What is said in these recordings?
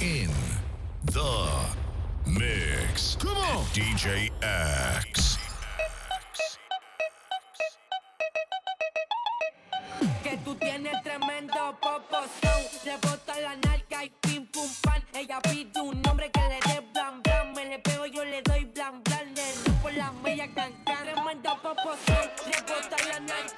in the mix. Come on, DJ X. Que tú tienes tremendo popozón. Le bota la narca y pim pum pan. Ella pide un nombre que le dé blan blan. Me le pego, yo le doy blan blan. Le rompo la media can can. Tremendo popozón. Le bota la narca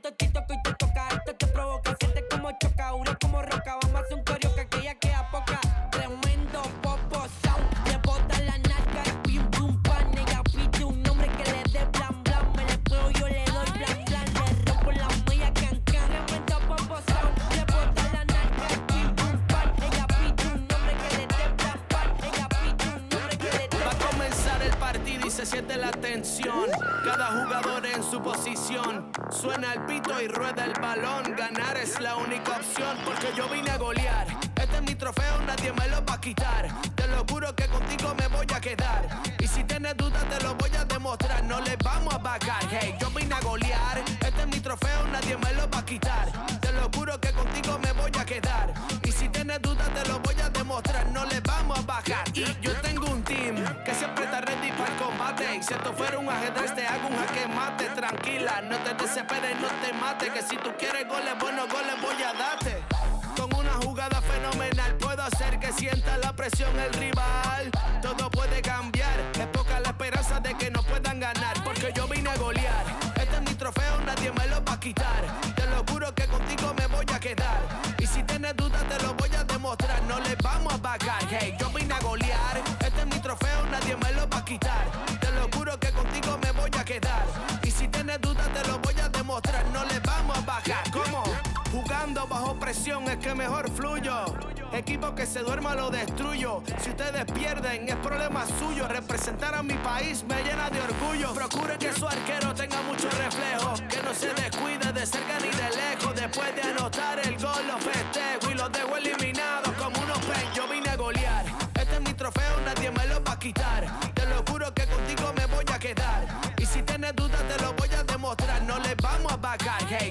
lávate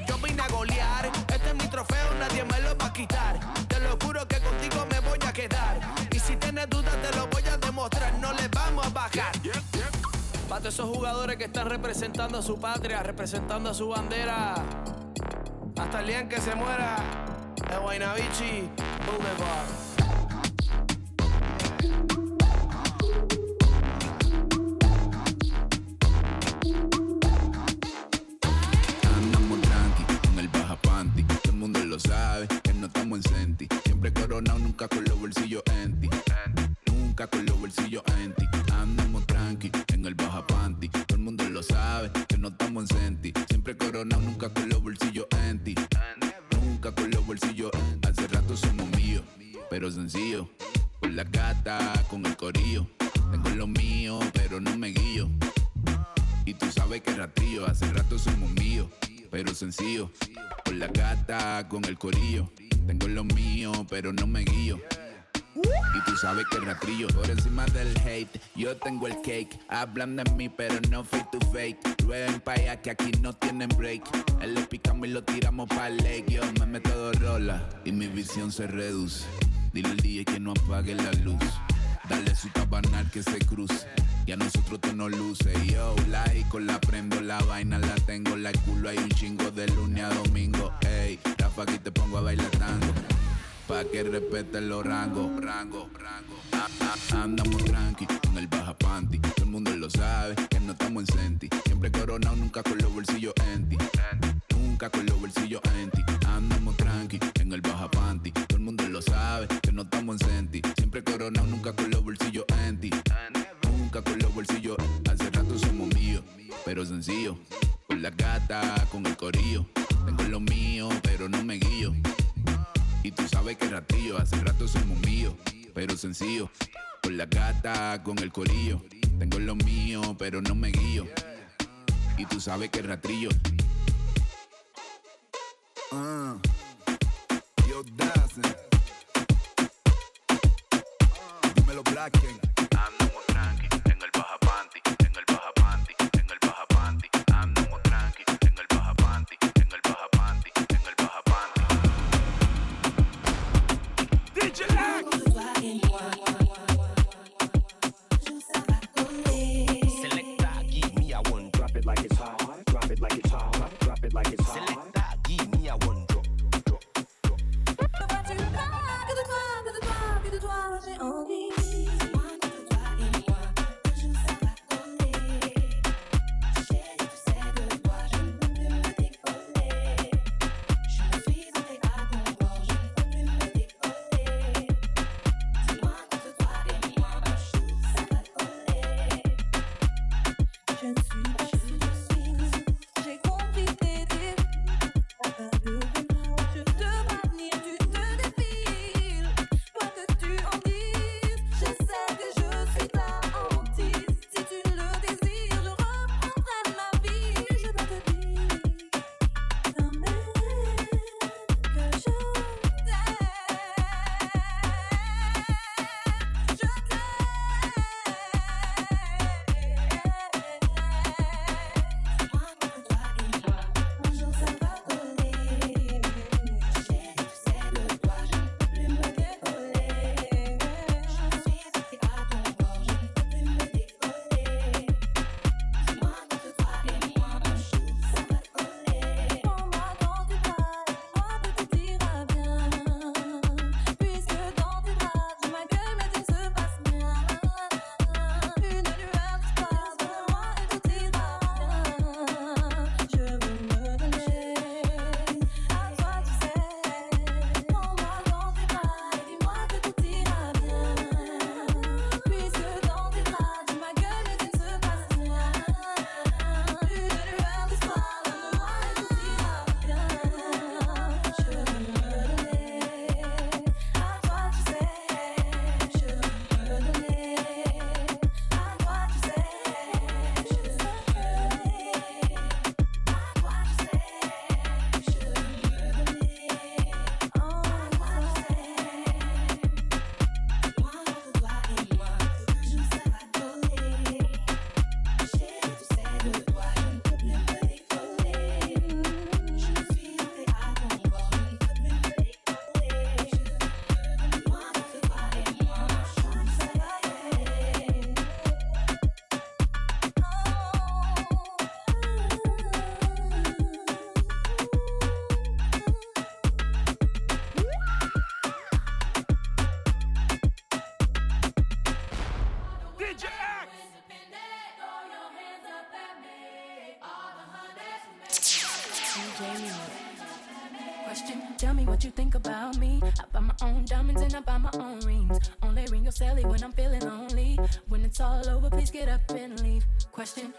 yo vine a golear. Este es mi trofeo, nadie me lo va a quitar. Te lo juro que contigo me voy a quedar. Y si tienes dudas, te lo voy a demostrar. No le vamos a bajar. Para todos esos jugadores que están representando a su patria, representando a su bandera. Hasta el día en que se muera. De Guaynabichi Boulevard. En senti. Siempre coronado, nunca con los bolsillos empty. Nunca con los bolsillos empty. Andamos tranqui, en el baja panty. Todo el mundo lo sabe, que no estamos en senti. Siempre coronado, nunca con los bolsillos empty. Nunca con los bolsillos. Hace rato somos míos, pero sencillo. Con la gata, con el corillo. Tengo lo mío, pero no me guío. Y tú sabes que ratillo, hace rato somos míos, pero sencillo. Con la gata, con el corillo. Tengo lo mío, pero no me guío. Y tú sabes que ratrillo por encima del hate, yo tengo el cake. Hablan de mí, pero no fake to fake. Rueden pa' allá que aquí no tienen break. Él le picamos y lo tiramos pa' lake. Yo me meto dos rola y mi visión se reduce. Dile al DJ que no apague la luz. Dale su tabanal que se cruce. Y a nosotros tú no luce. Yo, laico, la prendo, la vaina la tengo. La culo hay un chingo de lunes a domingo. Ey, Rafa, aquí te pongo a bailar tango. Pa' que respeten los rangos, rango, rango. Ah, ah, andamos tranqui, con el baja panty. Todo el mundo lo sabe, que no estamos en senti. Siempre coronado, nunca con los bolsillos empty. Nunca con los pero sencillo. Con la gata, con el corillo. Tengo lo mío, pero no me guío. Y tú sabes que ratillo, hace rato somos míos, pero sencillo. Con la gata, con el corillo. Tengo lo mío, pero no me guío. Y tú sabes que ratrillo. Uh, yo only dancing. get up and leave. on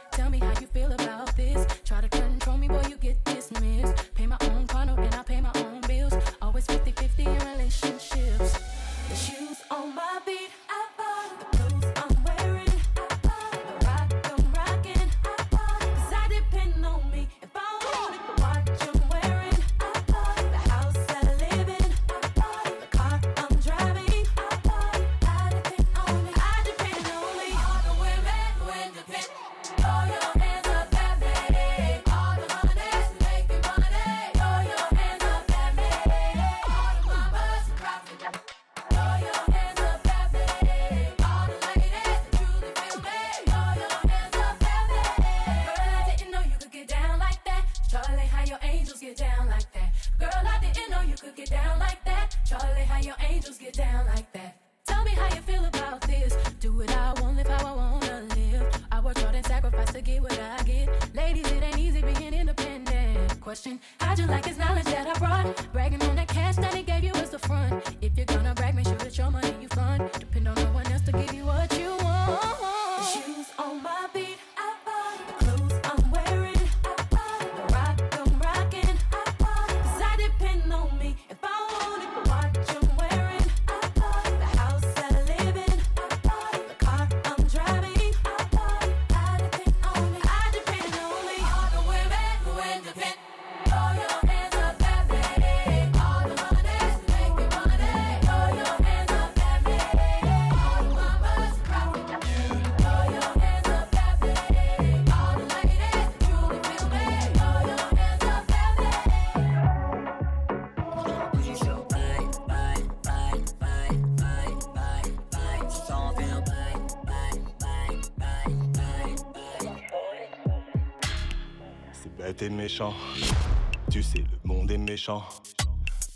Tu sais, le monde est méchant.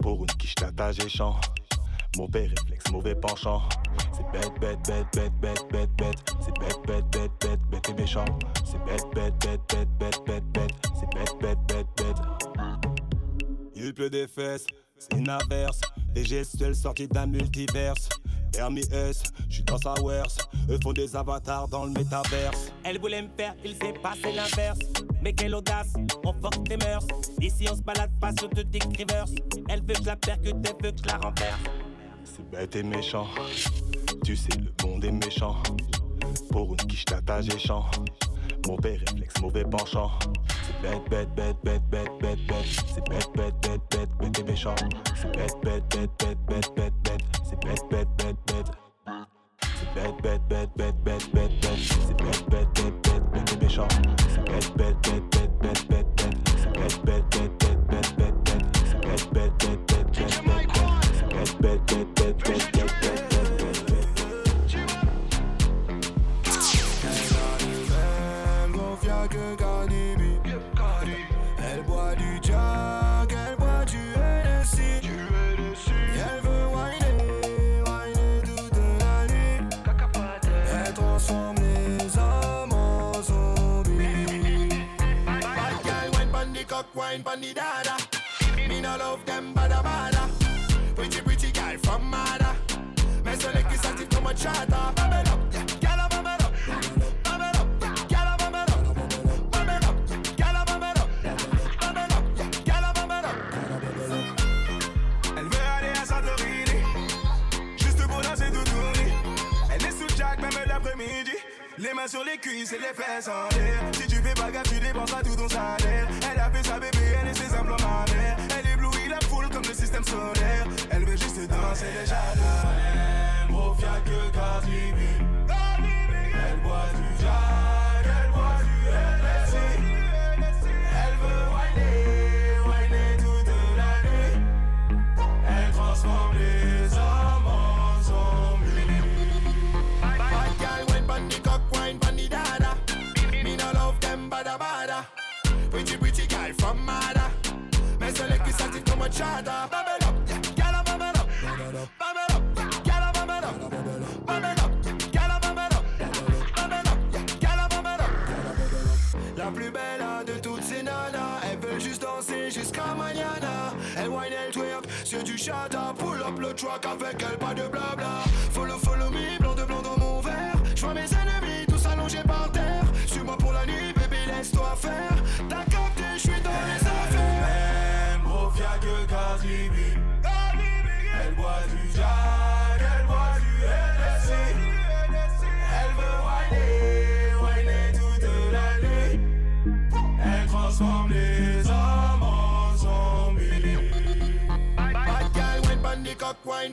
Pour une quiche tatage et chant. Mauvais réflexe, mauvais penchant. C'est bête, bête, bête, bête, bête, bête, bête. C'est bête, bête, bête, bête, bête et méchant. C'est bête, bête, bête, bête, bête, bête, bête. C'est bête, bête, bête, bête. Il pleut des fesses, c'est une averse. Des gestuels sortis d'un multiverse. Permis S, j'suis dans sa worse. Eux font des avatars dans le métaverse. Elle voulait me faire, il s'est passé l'inverse. Mais quelle audace, on force tes mœurs. Ici on se balade pas sur de tes Elle veut que la percute, elle veut que la renverse. C'est bête et méchant. Tu sais, le monde est méchant. Pour une quiche tatage et chant. Mauvais réflexe, mauvais penchant. C'est bête, bête, bête, bête, bête, bête, bête. C'est bête, bête, bête, bête, bête et méchant. C'est bête, bête, bête, bête, bête, bête, bête. C'est bête, bête, bête, bête. Bête, bête, bête, bête, bête, bête, bête. C'est bête, bête, bête, bête, bête et méchant. C'est bête, bête, bête, bête, bête, bête, bête. C'est bête, bête, bête, bête, bête, bête, bête. C'est bête, bête, bête, bête, bête, bête, bête. C'est bête, bête, bête, bête, bête, bête, bête. Wine pon the dada. Me no love them bada bada. Pretty pretty girl from Mada. Me so like you started to my chatter. Bam it up, yeah. It up. Up, yeah. It up. Up, yeah. It up. Up, yeah. It up. Elle veut aller à Santorini, juste pour danser tout tourner. Elle est sous Jack même l'après-midi. Les mains sur les cuisses et les fesses en l'air. Tout. Elle a fait sa bébé, elle est ses simplement ma mère. Elle éblouit la foule comme le système solaire. Elle veut juste danser les jardins. Elle boit du Jack, up, up. Up, up. Up, up. Up, up. La plus belle de toutes ces nanas, elles veulent juste danser jusqu'à mañana. Elle whine, elle twerk sur du chata. Pull up le truck avec elle, pas de blabla.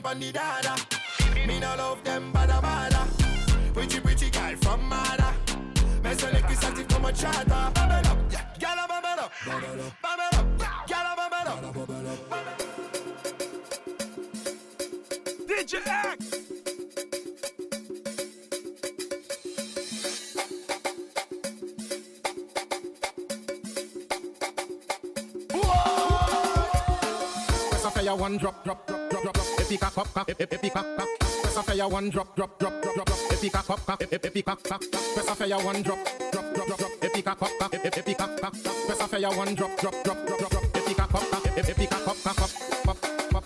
Bunny cock wine dada. Me no love them bada bada. Pretty pretty girl from Mada. Me select this active come a. Bam it up, yeah, gyal bam it up. It up, yeah, gyal bam it up. It up. DJ Axx. A fire one drop, drop, drop, drop, drop, drop. Epic cock, cock, cock. Press a fire one drop, drop, drop, drop, drop, drop. Epic cock, cock, cock. Press a fire one drop, drop, drop, drop, drop. Epic cock, cock, cock. Press a fire one drop, drop, drop, drop, drop, drop. Epic cock, cock, cock, ep- epic cock. Pop, pop, pop, pop,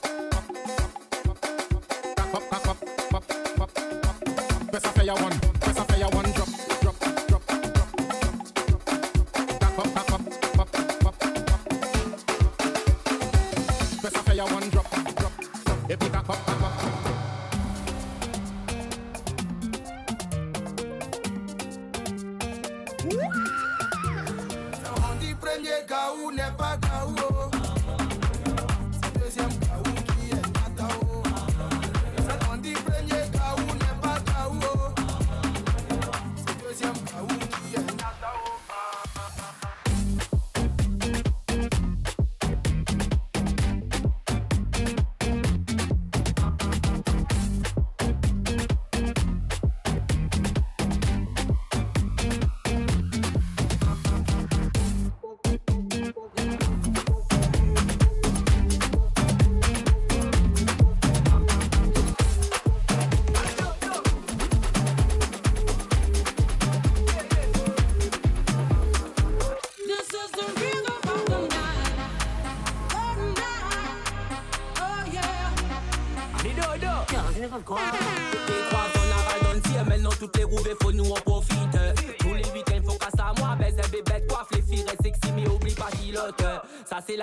pop, pop, pop, pop. Press a fire one,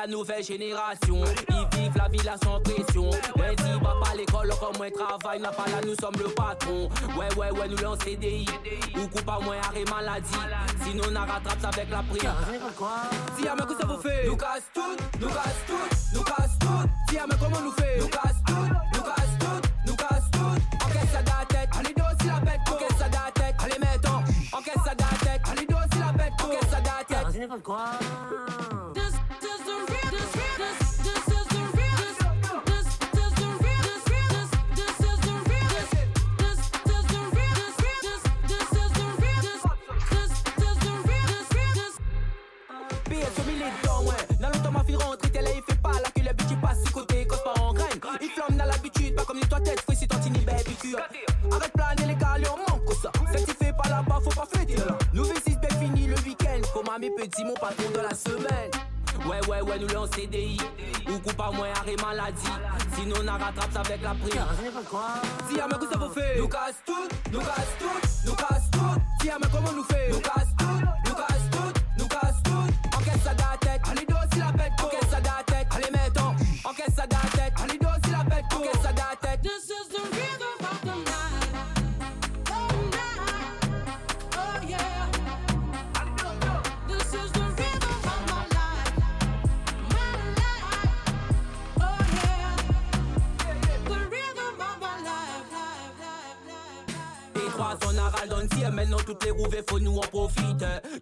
la nouvelle génération. Ils vivent la vie là sans pression. Lundi, va pas à l'école, comme moi travail, n'a pas là, nous sommes le patron. Ouais, ouais, ouais, nous l'on CDI. Ou coupe à moins arrêt maladie. Sinon, on a rattrape ça avec la prière. Si y'a que ça vous fait,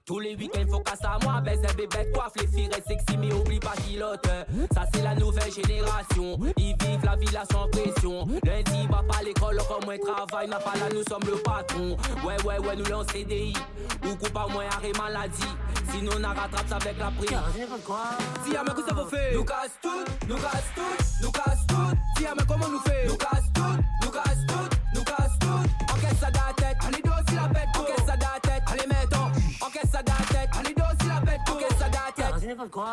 Tous les week-ends, faut qu'à ça, moi, baisse un bébé, coiffe les filles, sexy, mais oublie pas pilote. Ça, c'est la nouvelle génération. Ils vivent la vie là sans pression. Lundi, va pas à l'école, comme moi, travail, n'a pas là, nous sommes le patron. Ouais, ouais, ouais, nous l'on CDI. Ou coupe à moins arrêt maladie. Sinon, on a rattrape ça avec la prière. Si y'a que ça vous fait, nous casse tout, nous casse tout, nous casse tout. Si y'a comment nous fait, nous casse tout, nous casse tout, la tête.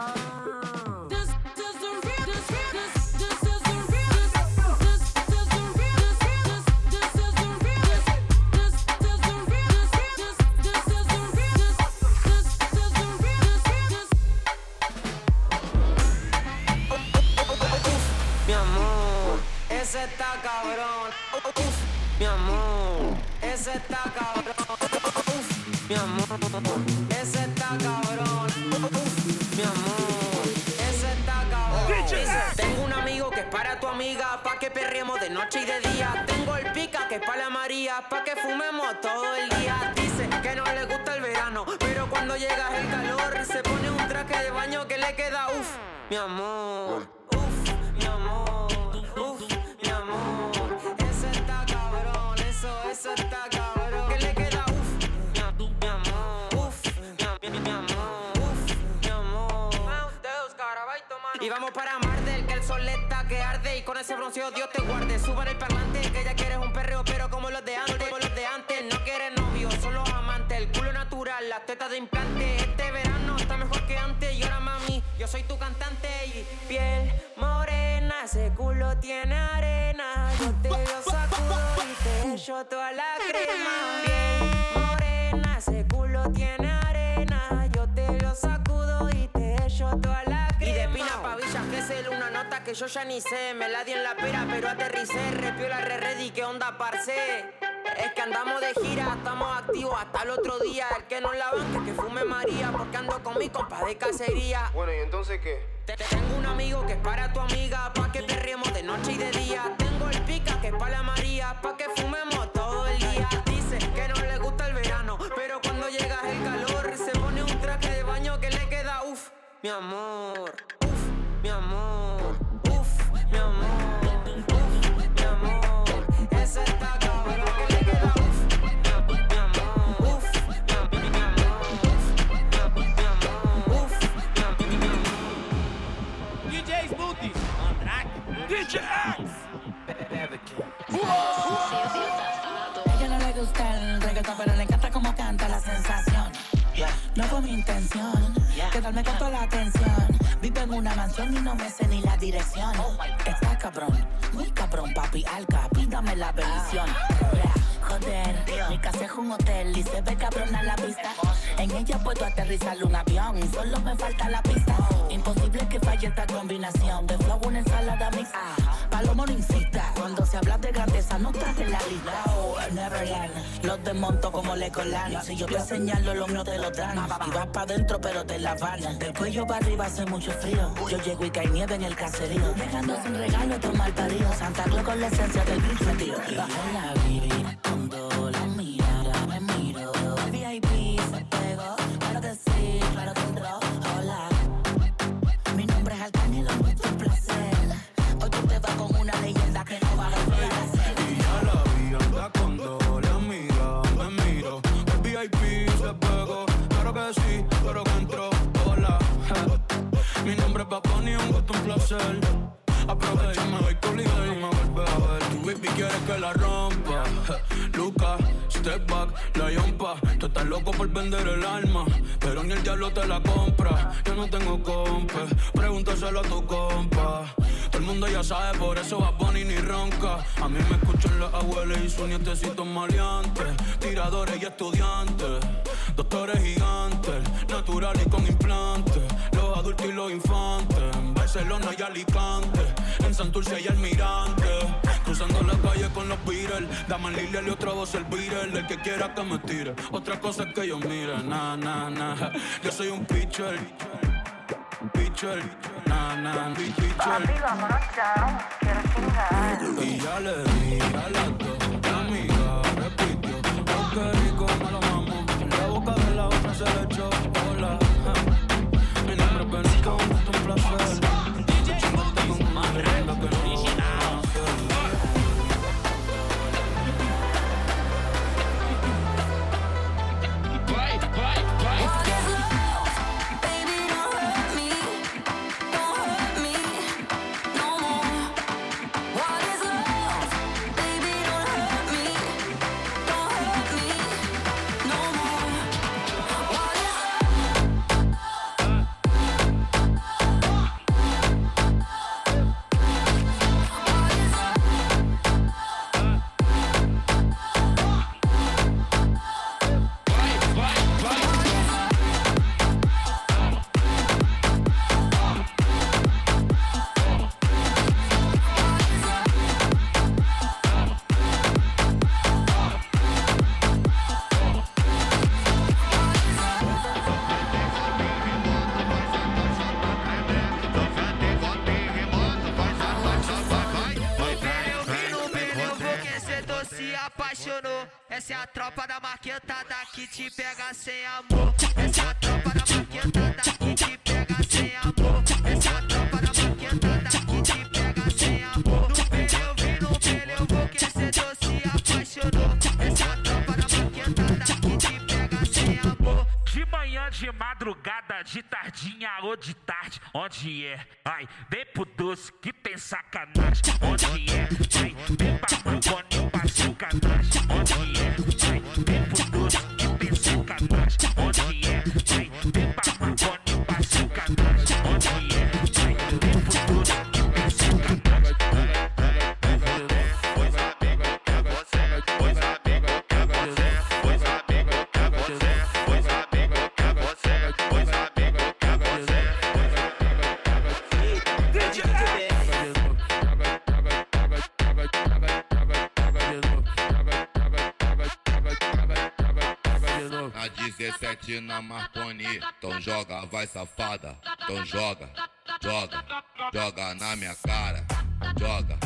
ese está cabrón. Mi amor, ese está cabrón. Uf, mi amor, ese está cabrón. pa' que perriemos de noche y de día. Tengo el pica que es pa' la María, pa' que fumemos todo el día. Dice que no le gusta el verano, pero cuando llega el calor se pone un traje de baño que le queda uff, mi amor. Uff, mi amor, uff, mi amor. Eso está cabrón, eso, eso está cabrón. Que le queda uff, mi, amor, uff, mi, mi amor, Uf, mi amor. Y vamos para ese bronceado Dios te guarde. Suban el parlante, que ya quieres un perreo, pero como los de antes. Los de antes, no quieres novio, solo amantes. El culo natural, las tetas de implante. Este verano está mejor que antes. Y ahora mami, yo soy tu cantante. Y piel morena, ese culo tiene arena. Yo te lo sacudo y te echo toda la crema. Piel morena, ese culo tiene que yo ya ni sé. Me la di en la pera, pero aterricé. Repio la re ready, ¿qué onda, parce? Es que andamos de gira, estamos activos hasta el otro día. El que no la banque, que fume María, porque ando con mi compa de cacería. Bueno, ¿y entonces qué? tengo un amigo que es para tu amiga, pa' que perriemos de noche y de día. Tengo el pica que es para la María, pa' que fumemos todo el día. Dice que no le gusta el verano, pero cuando llega el calor se pone un traje de baño que le queda uff mi amor, uf, mi amor, Ella no le gusta el reggaetón, pero le encanta cómo canta la sensación. No fue mi intención quedarme con toda la atención. Vivo en una mansión y no me sé ni la dirección. Está cabrón, muy cabrón, papi, alca, pídame la bendición. Mi casa es un hotel y se ve cabrón a la vista. En ella puedo aterrizar un avión, solo me falta la pista. Imposible que falle esta combinación de flow, una ensalada mixta. Palomo no insista, cuando se habla de grandeza no estás en la lista. Oh, Neverland, los desmonto como le colan. Si yo te señalo, lo mío te lo dan. Y vas pa' dentro, pero te la van. Del cuello para arriba hace mucho frío. Yo llego y cae nieve en el caserío. Dejando sin regalo tomar parido. Santa Claus con la esencia del beat metido. Placer. Aprovechame, voy con y no me vuelve a ver. Tu baby quiere que la rompa. Lucas, step back, la yompa. Tú estás loco por vender el alma, pero ni el diablo te la compra. Yo no tengo compa, pregúntaselo a tu compa. Todo el mundo ya sabe, por eso va Bonnie ni ronca. A mí me escuchan las abuelas y sus nietecitos maleantes. Tiradores y estudiantes, doctores gigantes, natural y con implantes. Los adultos y los infantes, Barcelona y Alicante, en Santurce y Almirante. Cruzando la calle con los Beatles, Daman Lilial y otra voz el Beatle. El que quiera que me tire, otra cosa es que yo mire, na, na, na. Yo soy un pitcher, pitcher, na, na, pi- pitcher. Y ya le di a las dos, la amiga repitió. Oh, qué rico me lo mamo. La boca de la otra se le echó. Essa é a tropa da marquetada que te pega sem amor. Essa é a tropa da marquetada que te pega sem amor. Essa é a tropa da marquetada que te pega sem amor. No pneu, vi no pneu, porque cê tô se apaixonou. Essa é a tropa da marquetada que te pega sem amor. De manhã, de madrugada, de tardinha ou de tarde, onde é? Ai, vem pro doce que tem sacanagem, onde é? Ai, vem pra Marconi pra sacanagem, 17 na Marconi, então joga, vai safada, então joga, joga, joga na minha cara, joga,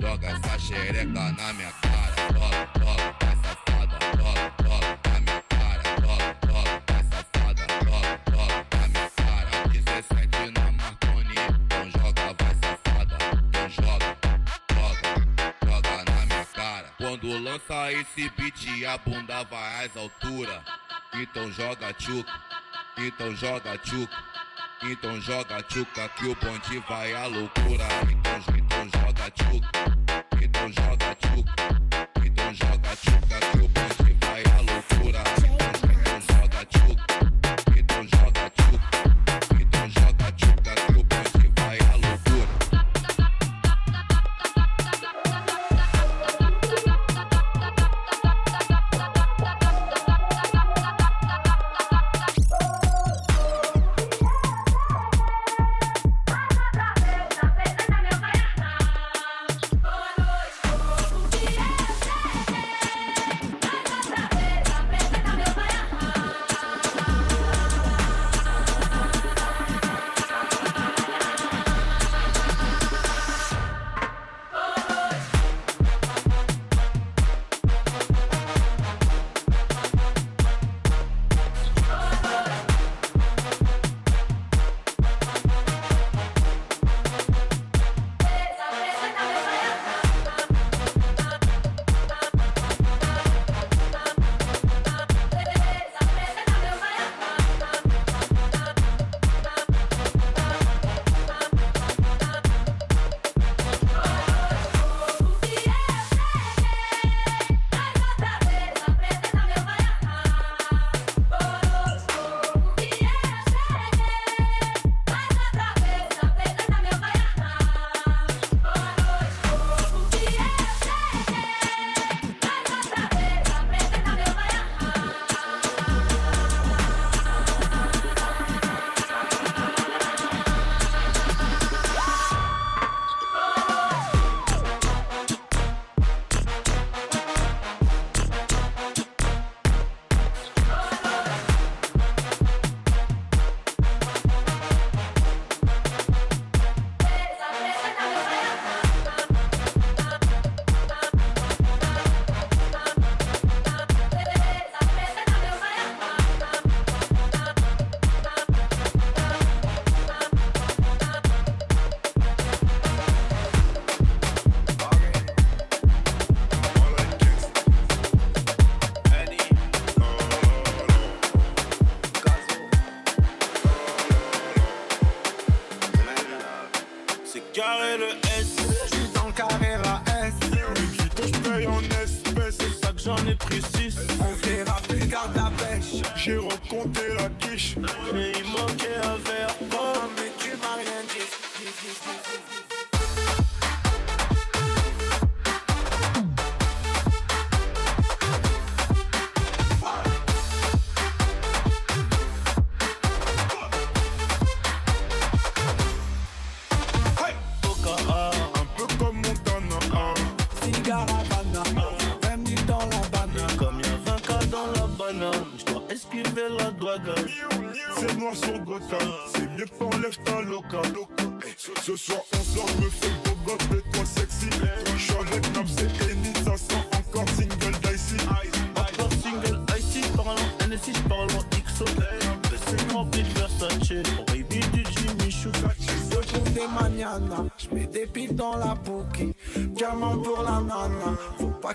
joga essa xereca na minha cara, joga, joga, vai safada, joga, joga na minha cara, joga, joga, vai safada, joga, joga na minha cara, 17 na Marconi, então joga, vai safada, então joga, joga, joga na minha cara. Quando lança esse beat, a bunda vai às alturas. Então joga tchuca, então joga tchuca, então joga tchuca que o bonde vai à loucura. Então, então joga tchuca, então joga tchuca,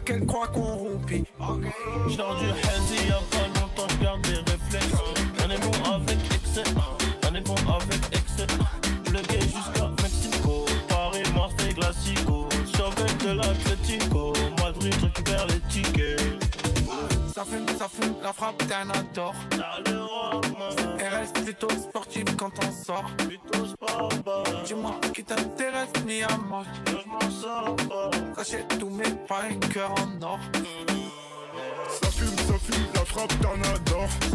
pas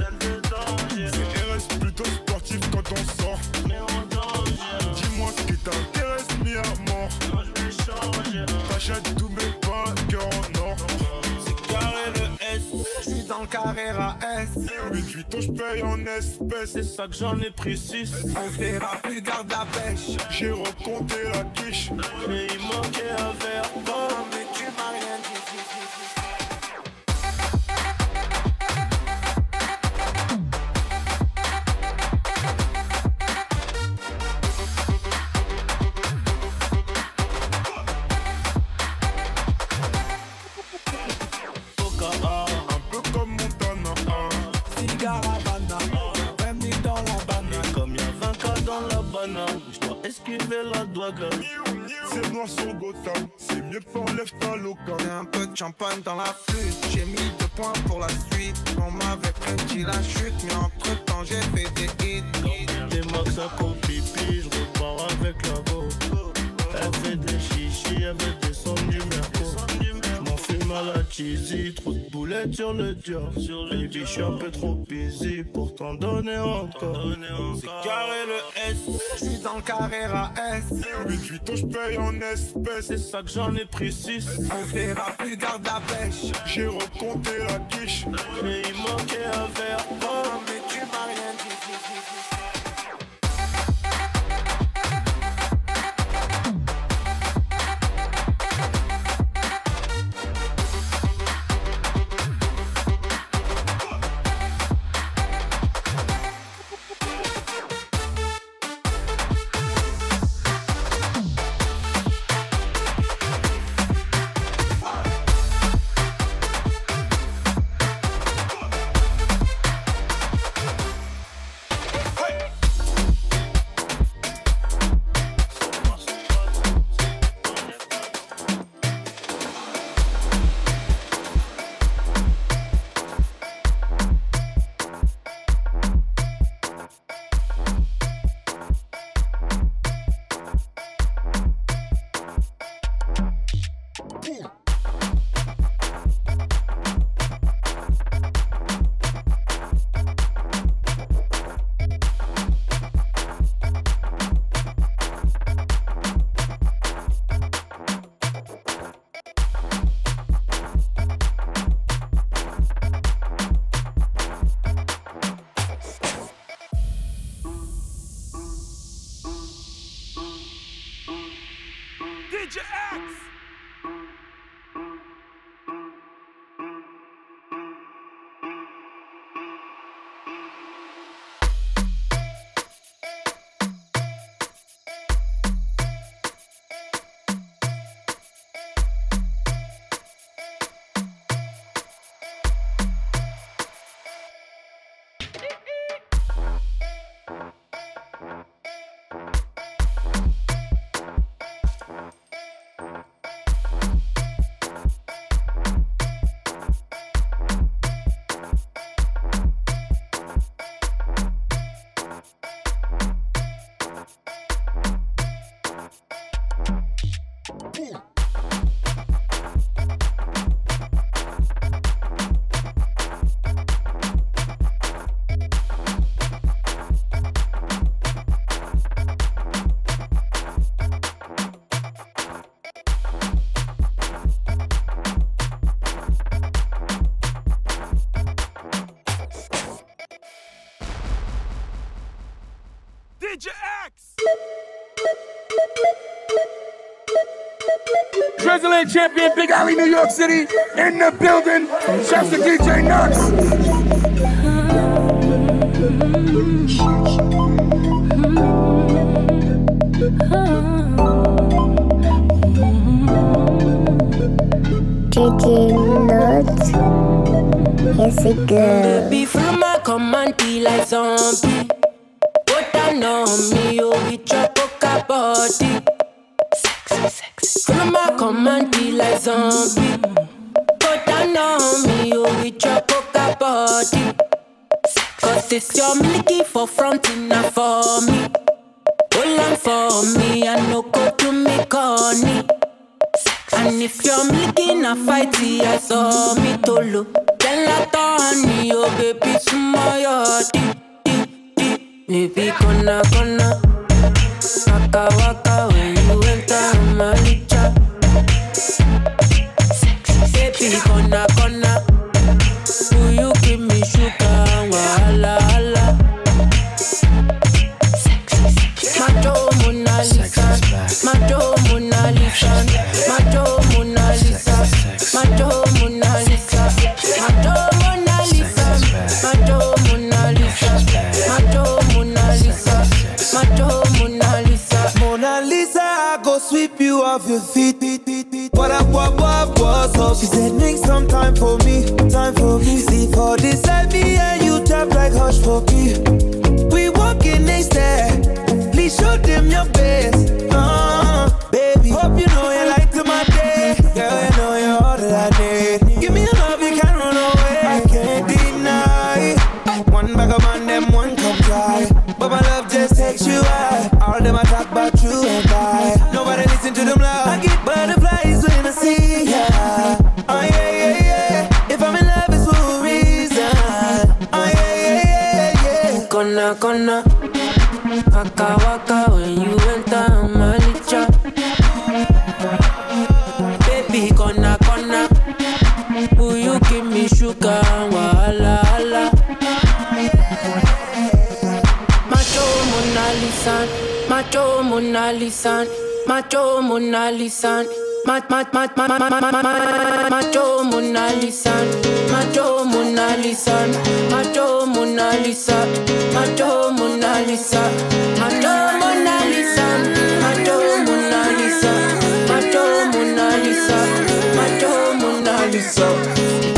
adore. Celle de danger. C'est RS plutôt sportif quand on sort. Mais. Dis-moi ce qui t'intéresse, à je vais changer. T'achètes tous mes pains, cœur en or. C'est carré le S. J'suis dans le carré S. Mais tu je paye en espèces. C'est ça que j'en ai pris 6. On fait rapide, garde la pêche. J'ai recompté la quiche. Et il manquait un verre. La douane. C'est noir sur Gotham, c'est mieux enlève ta loca. J'ai un peu de champagne dans la flûte, j'ai mis deux points pour la suite. On m'avait prédit la chute, mais entre temps j'ai fait des hits. Des max à pipi, je repars avec la go. Cheesy, trop de boulettes sur le dior. Baby, je suis un peu trop busy pour t'en donner encore. C'est carré le S. J'suis dans le carré S. Mais tu je paye en espèces. C'est ça que j'en ai pris 6. On fait rapide, garde la pêche. J'ai recompté la quiche. Et il manquait un verre. Oh, mais tu m'as rien dit. heavyweight champion, Big Alley, New York City, in the building. Shouts to DJ Nox. DJ Nox. Yes, it good. Be from my command, be like zombie. Mona Lisa, macho Mona Lisa, mat mat mat mat mat mat mat macho Mona Lisa, macho Mona Lisa, macho Mona Lisa, macho Mona Lisa, macho Mona Lisa, macho Mona Lisa, macho Mona Lisa, macho Mona Lisa.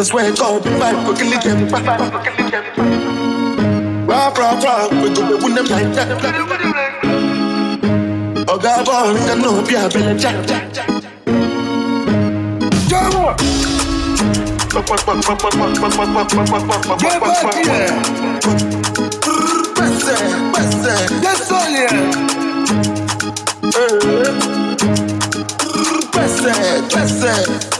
I swear be back, we killing them back. Rock, rock, rock, we go win them like that. Oh, God, boy, we can know, be a belly jack, jack, jack. On. Get back here. Pese, pese. Yes, on here. Pese, pese.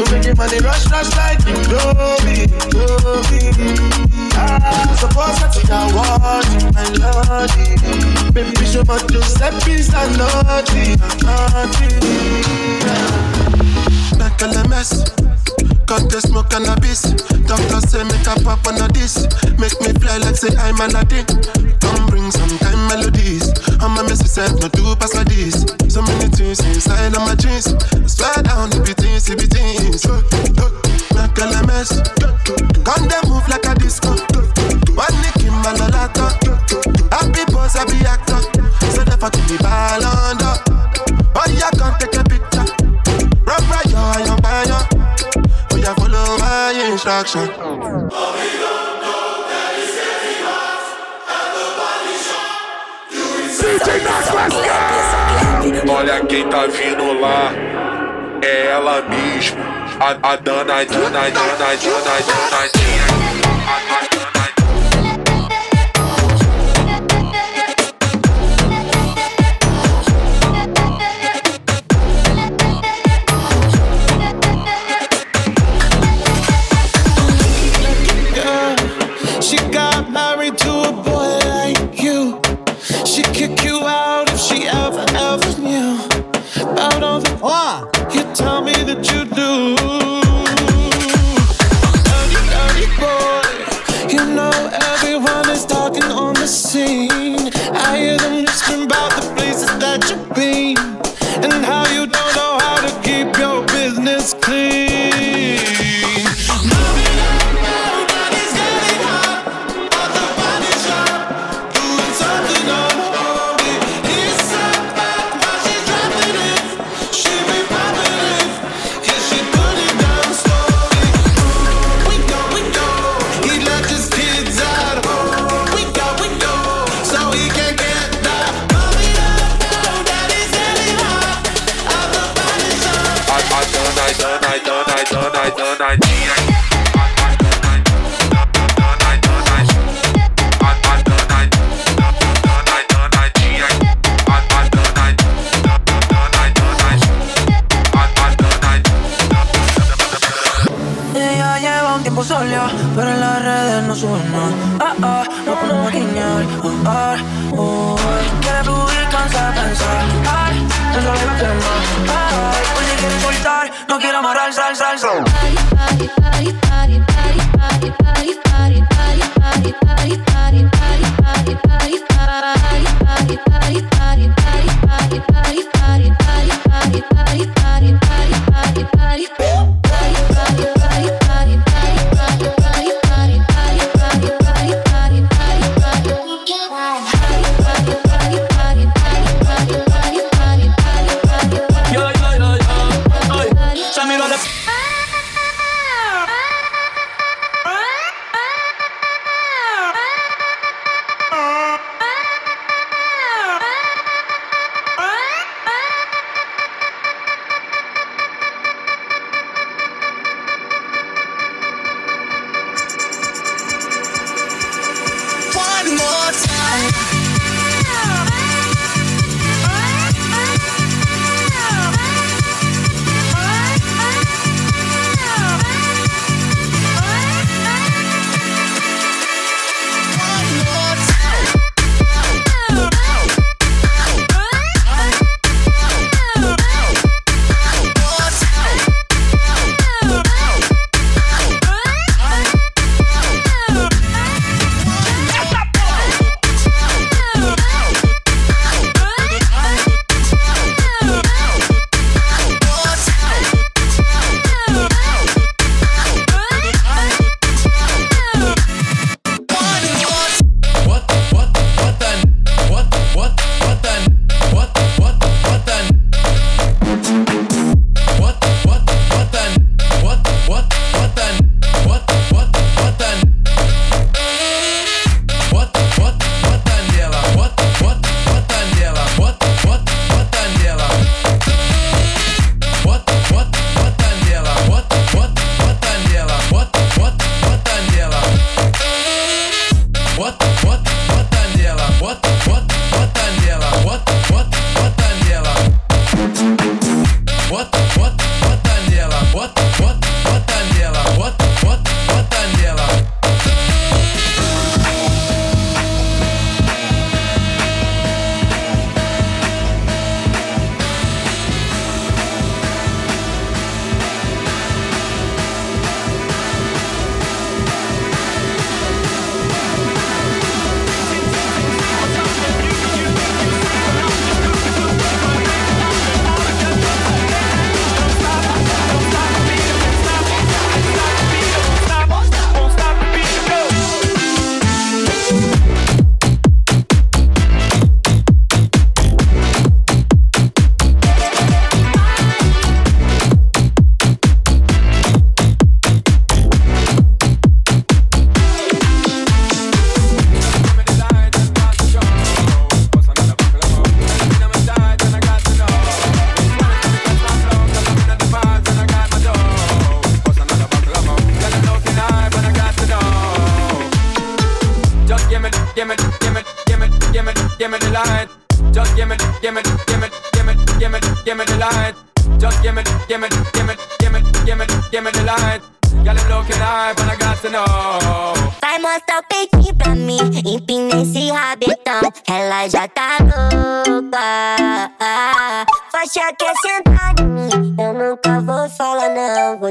Ah, the money rush, rush like you know me, know me. Ah, suppose that you are watching my lordy. Baby, show my Giuseppe's and naughty, naughty. Make a mess. Got the smoke cannabis. Doctor say make a pop on a this. Make me fly like say I'm Aladdin. Come bring some time melodies. I'ma miss myself, no do pass like this. So many things inside of my jeans. Slide down the beatings, the beatings. Make uh, uh, a mess. Come they move like a disco. One nick in my uh, lolata. Happy boss, I be actor. So never to be ball under. Oh, yeah, can't take a picture. Rub right, yo, I am by yo. Oh, yeah, follow my instruction. Olha quem tá vindo lá, é ela mesmo. A, a dana, dana, dana, dana, danadinha. A, a dana, dana, dana, dana, danadinha.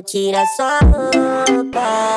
tira sua roupa.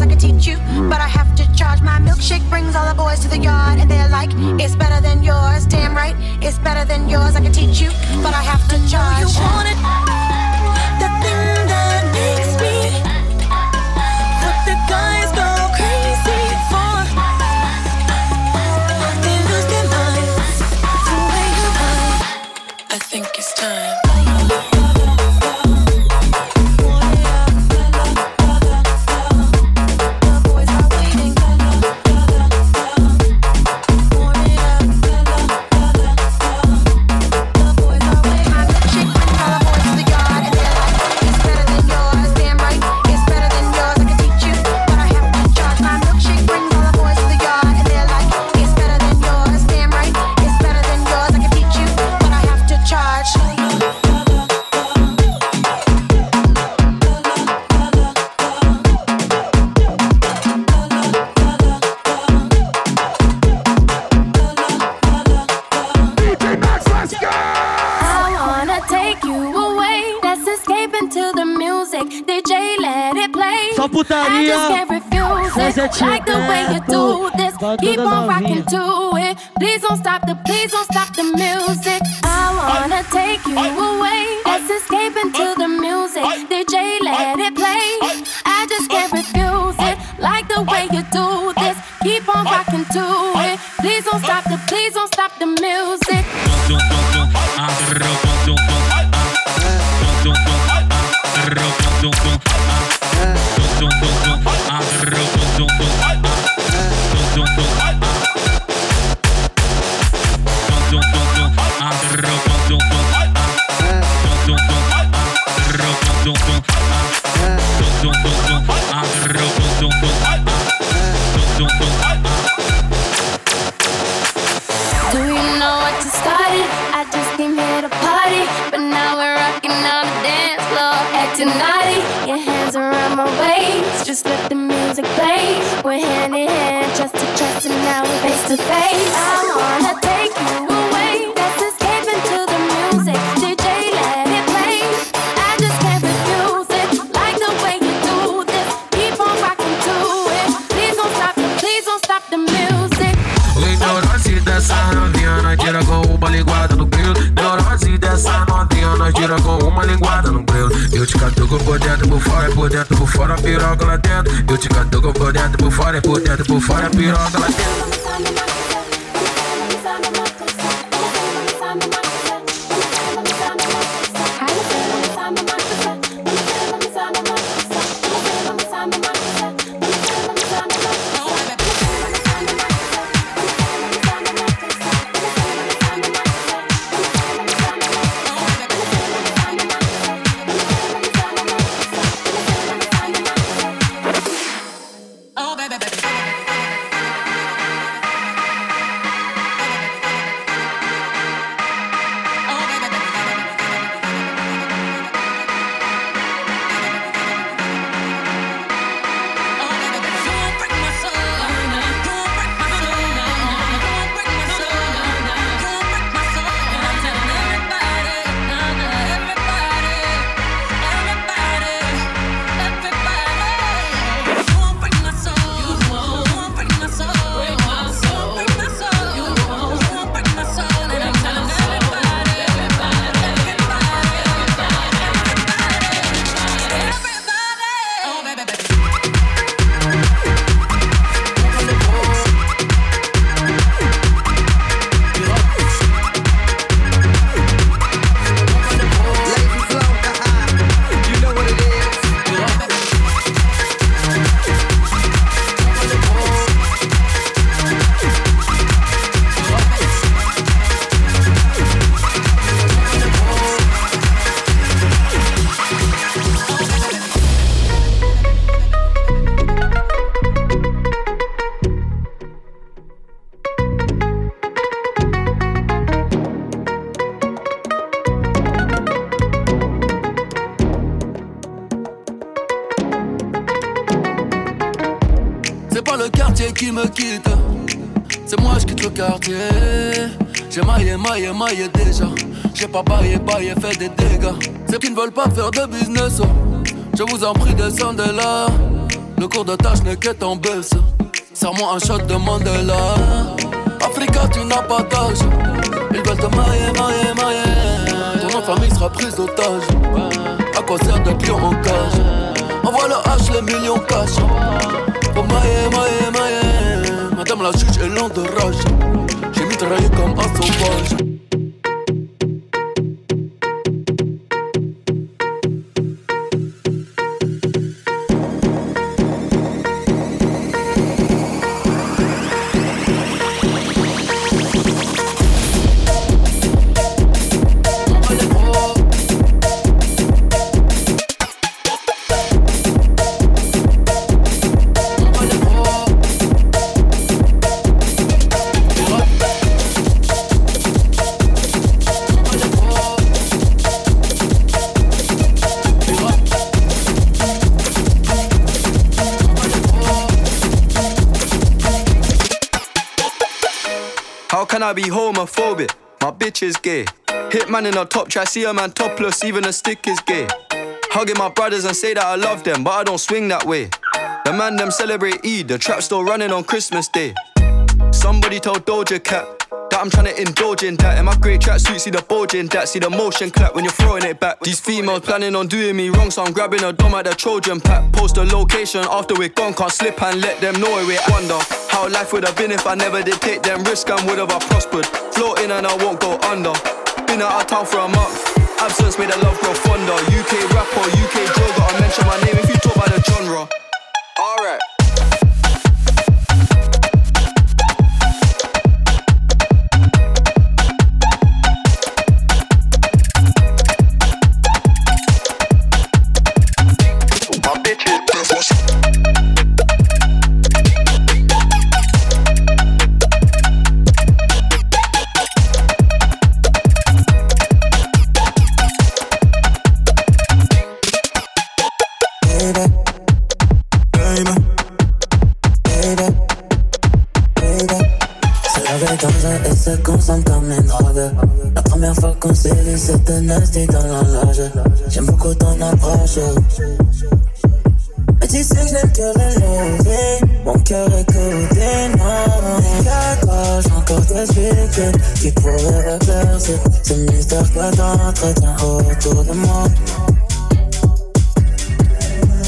I could teach you, but I have to charge. My milkshake brings all the boys to the yard, and they're like, it's better than yours. Damn right, it's better than yours. I could teach you, but I have to charge. You want it? The thing that makes me put the gun. Pas faire de business. Je vous en prie, descendez là. Le cours de tâche n'est qu'être en baisse. Serre-moi un shot de Mandela. Africa, tu n'as pas d'âge. Ils veulent te mailler, mailler, mailler. Ton famille sera prise d'otage. À quoi sert de pion en cage? Envoie le H, les millions cash. Pour mailler, mailler, mailler. Madame la juge est lente de rage. J'ai mitraillé comme un sauvage. I be homophobic. My bitch is gay. Hitman in a top try, see a man topless, even a stick is gay. Hugging my brothers and say that I love them, but I don't swing that way. The man them celebrate Eid, the trap still running on Christmas Day. Somebody told Doja Cat I'm trying to indulge in that. In my great tracksuit, see the bulging in that, see the motion clap when you're throwing it back. These females planning on doing me wrong, so I'm grabbing a dome at the Trojan pack. Post a location after we're gone, can't slip and let them know we at. Wonder how life would have been if I never did take them risks and would have I prospered. Floating and I won't go under. Been out of town for a month. Absence made the love grow fonder. UK rapper, UK droga. I mention my name if you talk about the genre. Alright. Nasty dans la loge. J'aime beaucoup ton approche. Mais tu sais que je n'aime que relever. Mon cœur est codé, non. Qu'à j'ai encore t'expliquer. Qui pourrait reverser ce mystère que d'entretien autour de moi.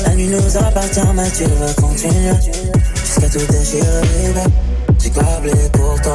La nuit nous appartient, mais tu veux continuer. Jusqu'à tout déchirer, J'ai câblé pour toi,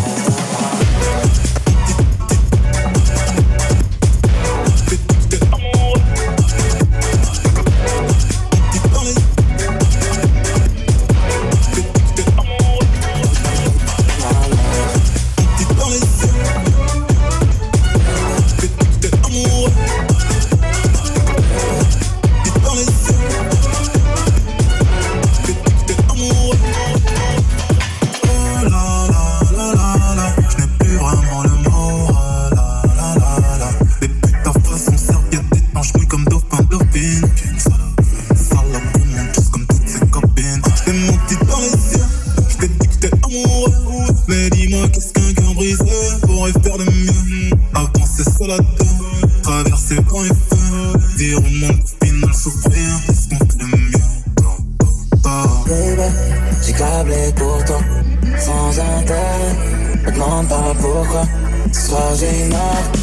Odmąta pucha, stworzy noc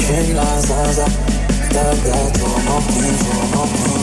Sięgla za za, dobra to mokni, to mokni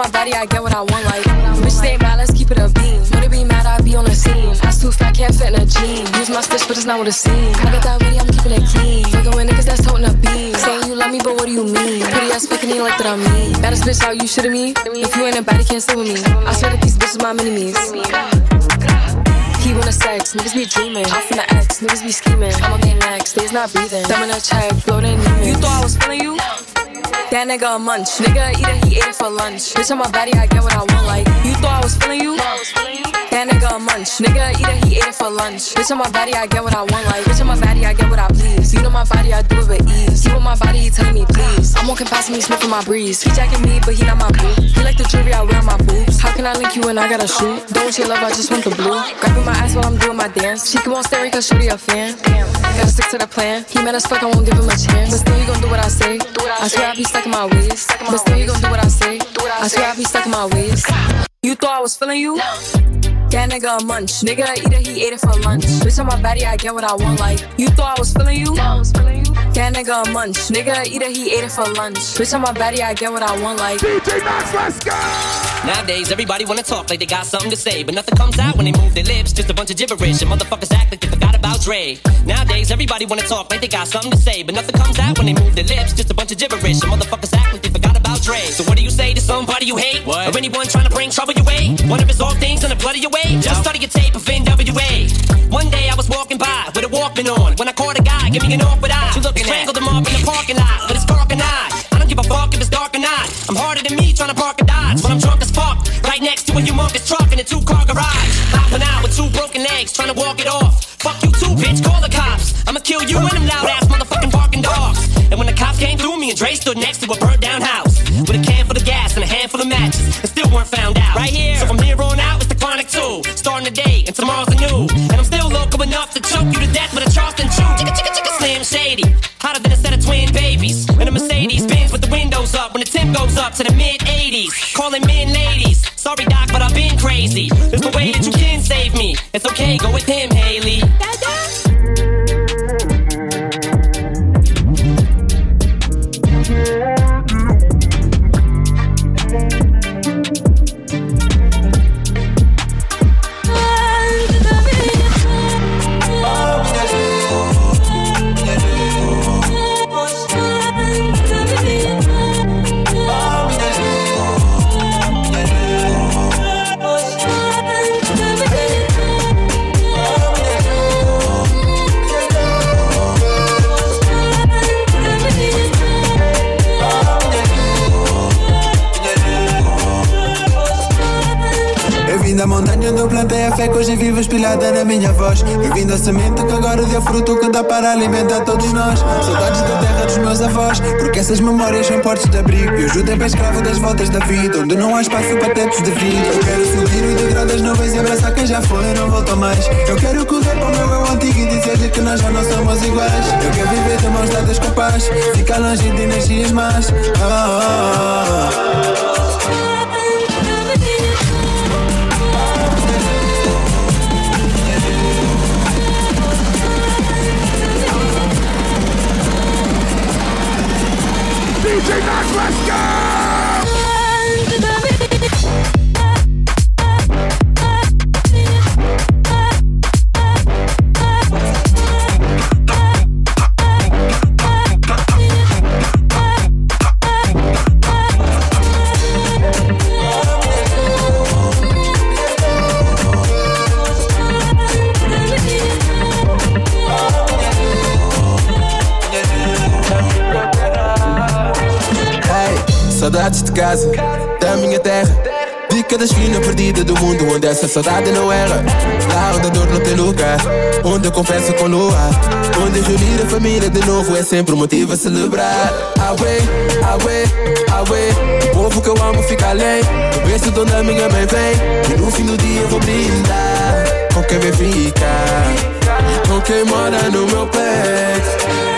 my body, I get what I want. Like bitch stay mad, let's keep it a beam. Would it be mad? I be on the scene. Ass too fat, can't fit in a jean. Use my stitch, but it's not what it seems. I got that ready, I'm keeping it clean. Fucking with niggas that's toting a beam. Saying you love me, but what do you mean? Pretty ass fucking you like that I'm me. Baddest bitch, how you shitting me? If you ain't a baddie, can't sit with me. I swear that these bitches my mini-me's. He wanna sex, niggas be dreaming. I'm from the X, niggas be scheming. I'm on their next, days not breathing. Them in a check, floating demons. You thought I was feeling you? That nigga a munch. Nigga either he ate it for lunch. Bitch on my body, I get what I want. Like you thought I was feeling you? That nigga a munch. Nigga either he ate it for lunch. Bitch on my body, I get what I want. Like bitch on my body, I get what I please. You know my body, I do it with ease. You on my body, he telling me please. I'm walking past me, sniffing my breeze. He jacking me, but he not my boo. He like the jewelry I wear on my boobs. How can I link you when I gotta shoot? Don't your love, I just want the blue. Grabbing my ass while I'm doing my dance. She keep on staring cause shorty a fan. Gotta stick to the plan. He mad as fuck, I won't give him a chance. But still, he gon' do what I say. I swear I be stuck in my ways. But still, he gon' do what I say. I swear I be stuck in my ways. You thought I was feeling you? That nigga a munch. Nigga either he ate it for lunch. Bitch on my body, I get what I want. Like you thought I was feeling you? I was feeling you. That nigga a munch. Nigga either he ate it for lunch. Bitch on my body, I get what I want. Like DJ Axx, let's go. Nowadays, everybody wanna talk like they got something to say, but nothing comes out when they move their lips. Just a bunch of gibberish, and motherfuckers act like they forgot about Dre. Nowadays, everybody wanna talk like they got something to say, but nothing comes out when they move their lips. Just a bunch of gibberish, and motherfuckers act like they forgot about Dre. So what do you say to somebody you hate, what? or anyone trying to bring trouble your way? One of his old things in the blood of your way. Just study your tape of NWA. One day I was walking by with a Walkman on when I caught a guy give me an awkward eye. She looked strangled him up in the parking lot, but it's dark and I. I don't give a fuck if it's dark or not. I'm harder than me trying to park a Dodge, When I'm drunk as fuck. Right next to a humongous truck in a two-car garage. Hopping out with two broken legs, trying to walk it off. Fuck you too, bitch. Call the cops. I'ma kill you and them loud ass motherfucking barking dogs. And when the cops came through, me and Dre stood next to a burnt down house with a can full of gas and a handful of matches, and still weren't found out. Right here. So from here on out, it's the chronic two. Starting today, and tomorrow's the new. And I'm still local enough to choke you to death with a Charleston chew. Chicka chicka chicka slim shady. Hotter than a set of twin babies. And a Mercedes Benz with the windows up when the temp goes up to the mid 80s. Calling men ladies. Sorry, Doc, but I've been crazy. There's no way that you can save me. It's okay, go with him, Hailie. Fé que hoje vivo espelhada na minha voz. Da semente que agora deu fruto que dá para alimentar todos nós. Saudades da terra dos meus avós, porque essas memórias são portos de abrigo. Eu judei para escravo das voltas da vida, onde não há espaço para tetos de vidro. Eu quero subir o degrau das nuvens e abraçar quem já foi e não volta mais. Eu quero correr para o meu eu antigo e dizer-lhe que nós já não somos iguais. Eu quero viver de mãos dadas com paz, ficar longe de energias más. Ah, ah, ah. De casa, da minha terra. De cada esquina perdida do mundo onde essa saudade não erra. Lá onde a dor não tem lugar, onde eu confesso com lua. Onde reunir a família de novo é sempre um motivo a celebrar. Away, away, away. O povo que eu amo fica além. O berço de onde a minha mãe vem. E no fim do dia eu vou brindar com quem vem ficar. Com quem mora no meu peito.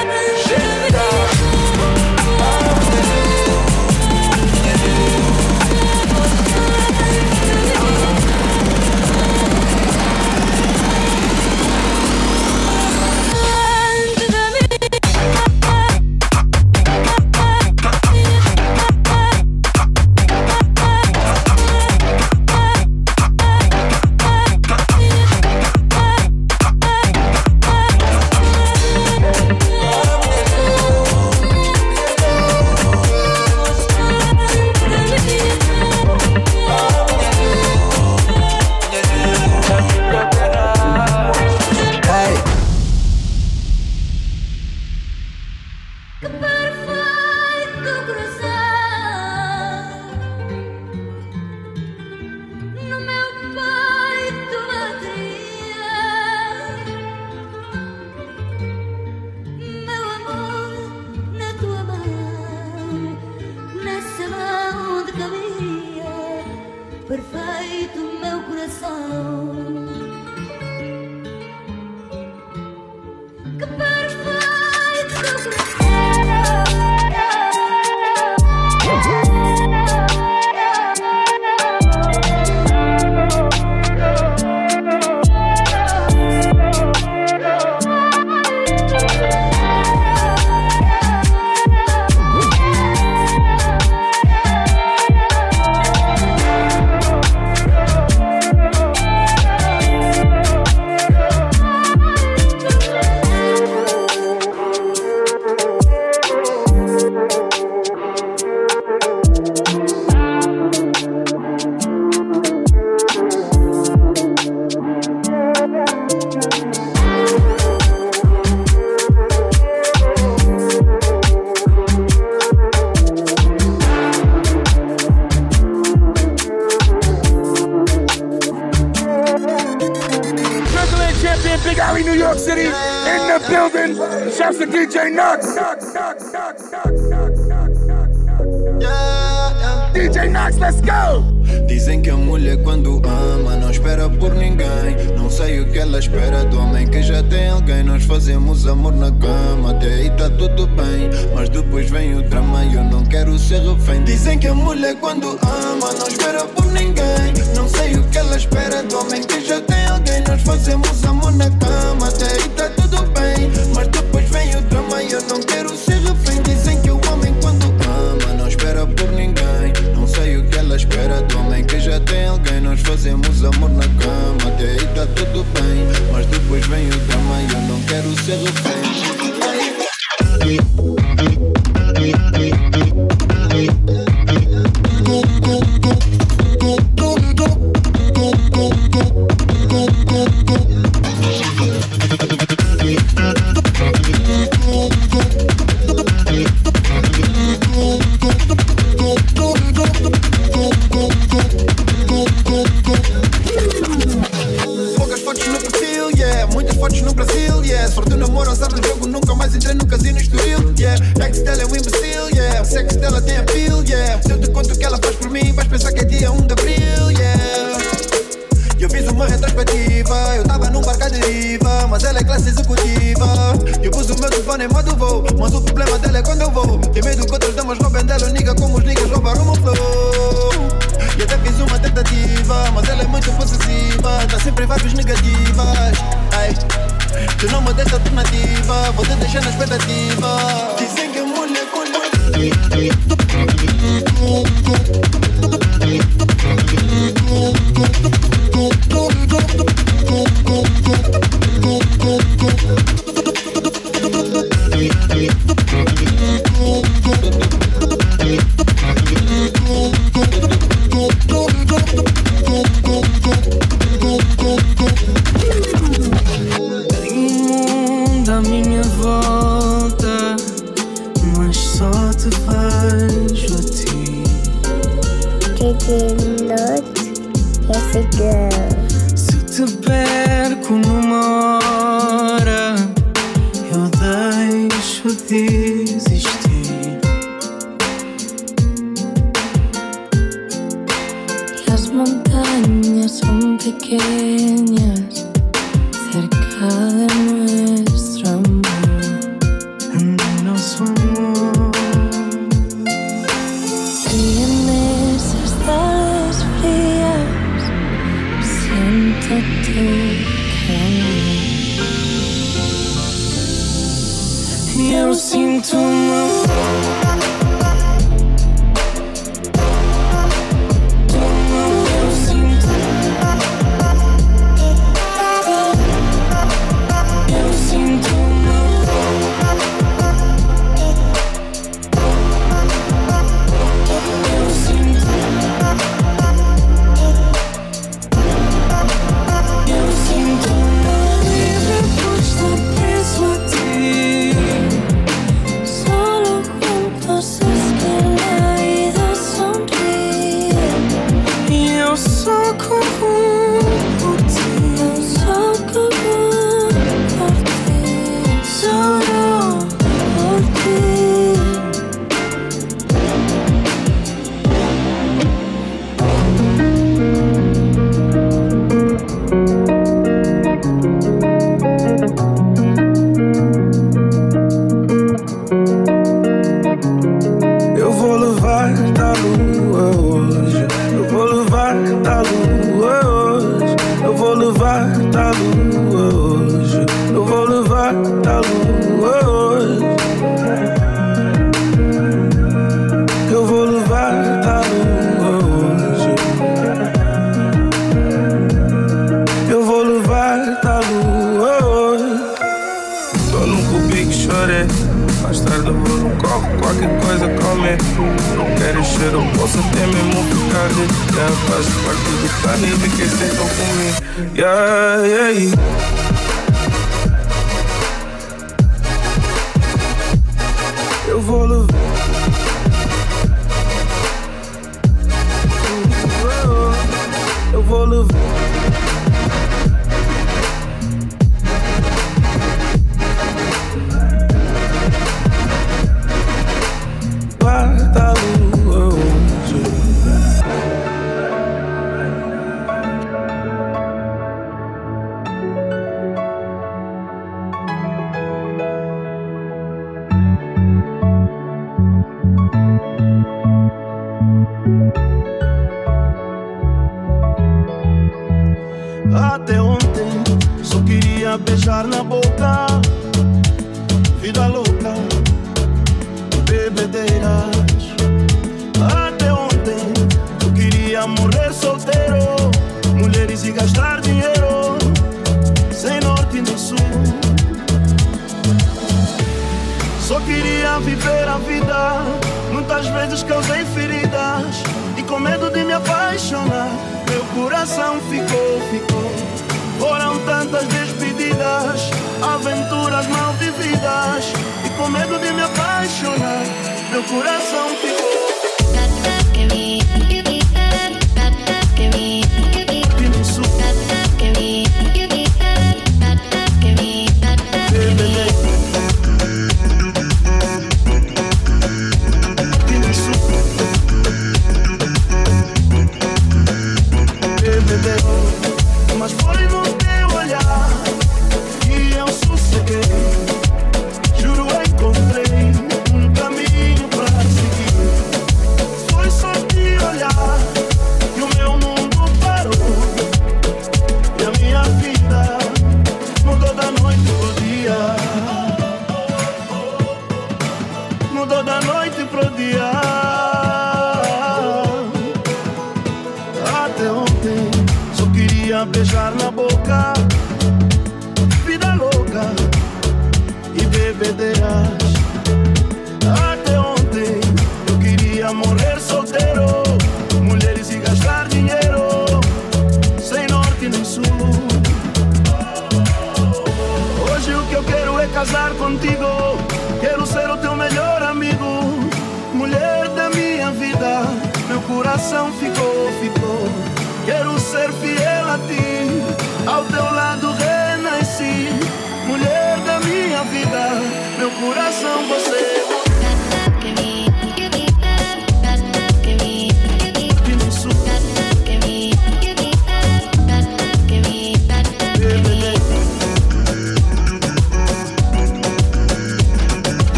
a. Se te perco numa hora, eu deixo de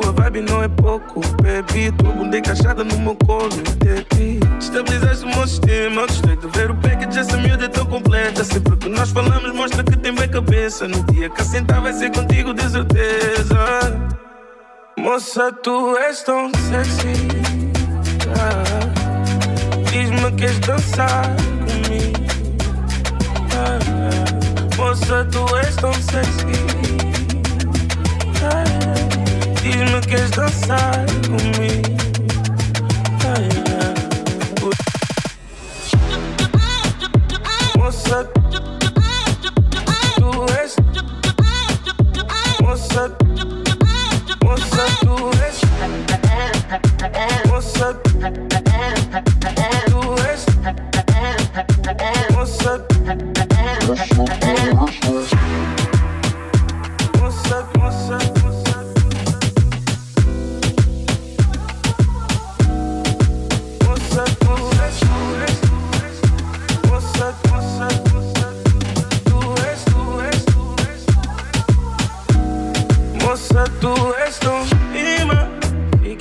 tua vibe, não é pouco. Baby, tua bunda encaixada no meu colo estabilizaste o meu sistema Gostei de ver o package, essa miúda é tão completa. Sempre que nós falamos mostra que tem bem cabeça. No dia que assentar vai ser contigo de certeza. Moça, tu és tão sexy. Ah, Diz-me que queres dançar comigo. Ah. Moça, tu és tão sexy. ah, Que queres dançar comigo ah, ah. Moça, tu és Moça, moça, tu és Moça, tu és Moça, moça,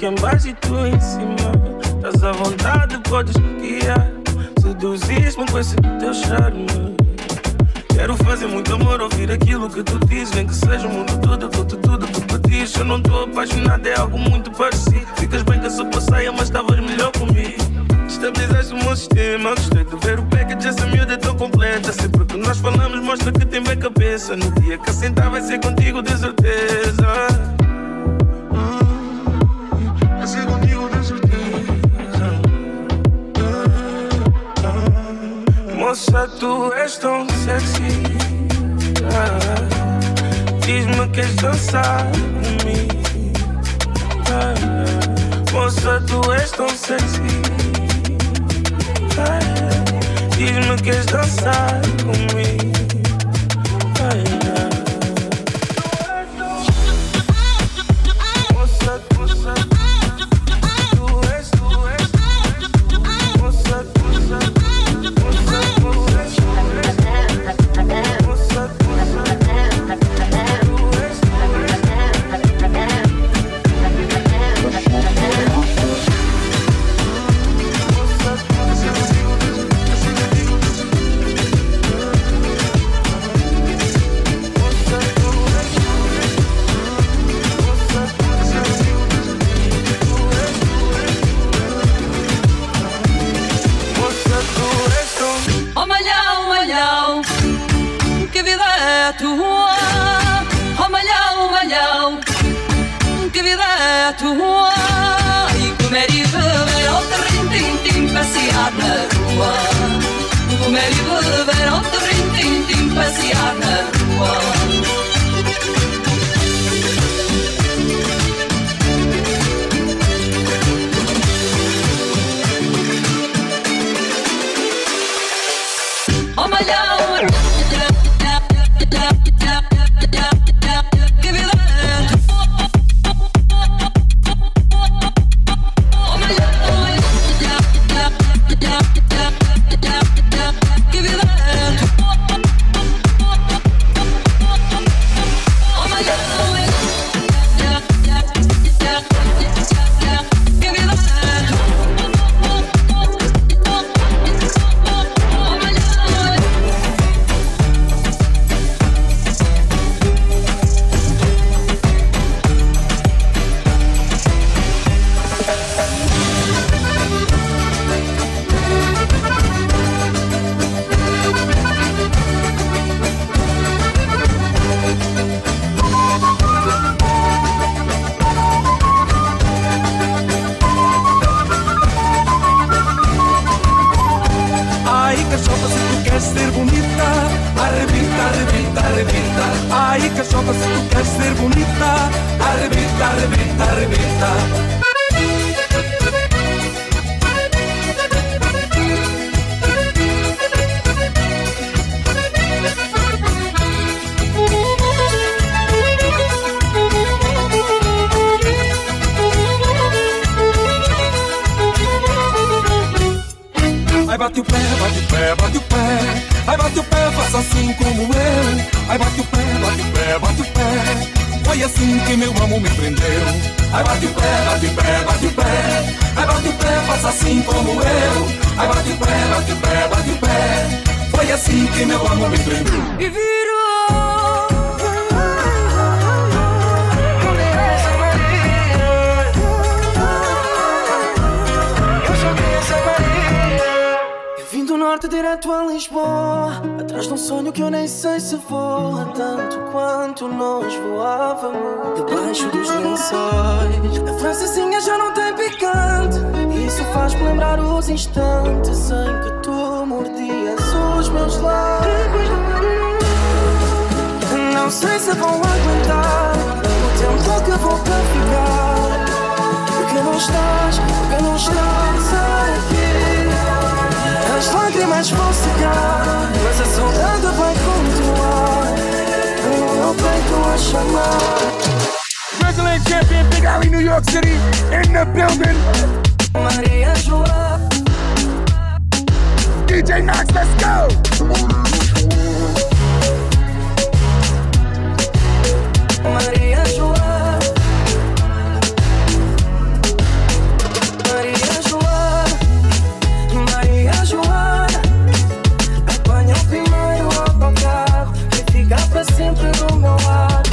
embaixo e tu em cima. Estás à vontade, podes guiar. Seduzis-me com esse teu charme. Quero fazer muito amor, ouvir aquilo que tu dizes. Nem que seja o mundo todo, dou-te tudo que pedis. Eu não tô apaixonado, é algo muito parecido. Ficas bem com a sopa saia, mas estavas melhor comigo. Estabilizaste o meu sistema. Gostei de ver o package, essa miúda é tão completa. Sempre que nós falamos, mostra que tem bem cabeça. No dia que assentar, vai ser contigo, de certeza. Moça, tu és tão sexy. Ah, Diz-me que queres dançar comigo. Ah, moça, tu és tão sexy. Ah, Diz-me que queres dançar comigo. la tua. I come riverò trintintin pasiarna rua Come riverò trintintin pasiarna rua Big Alley, New York City, in the building. Maria Joa. DJ Max, let's go. Maria Joa. Maria Joa. Maria Joa. Apanha o primeiro e fica pra sempre do meu lado.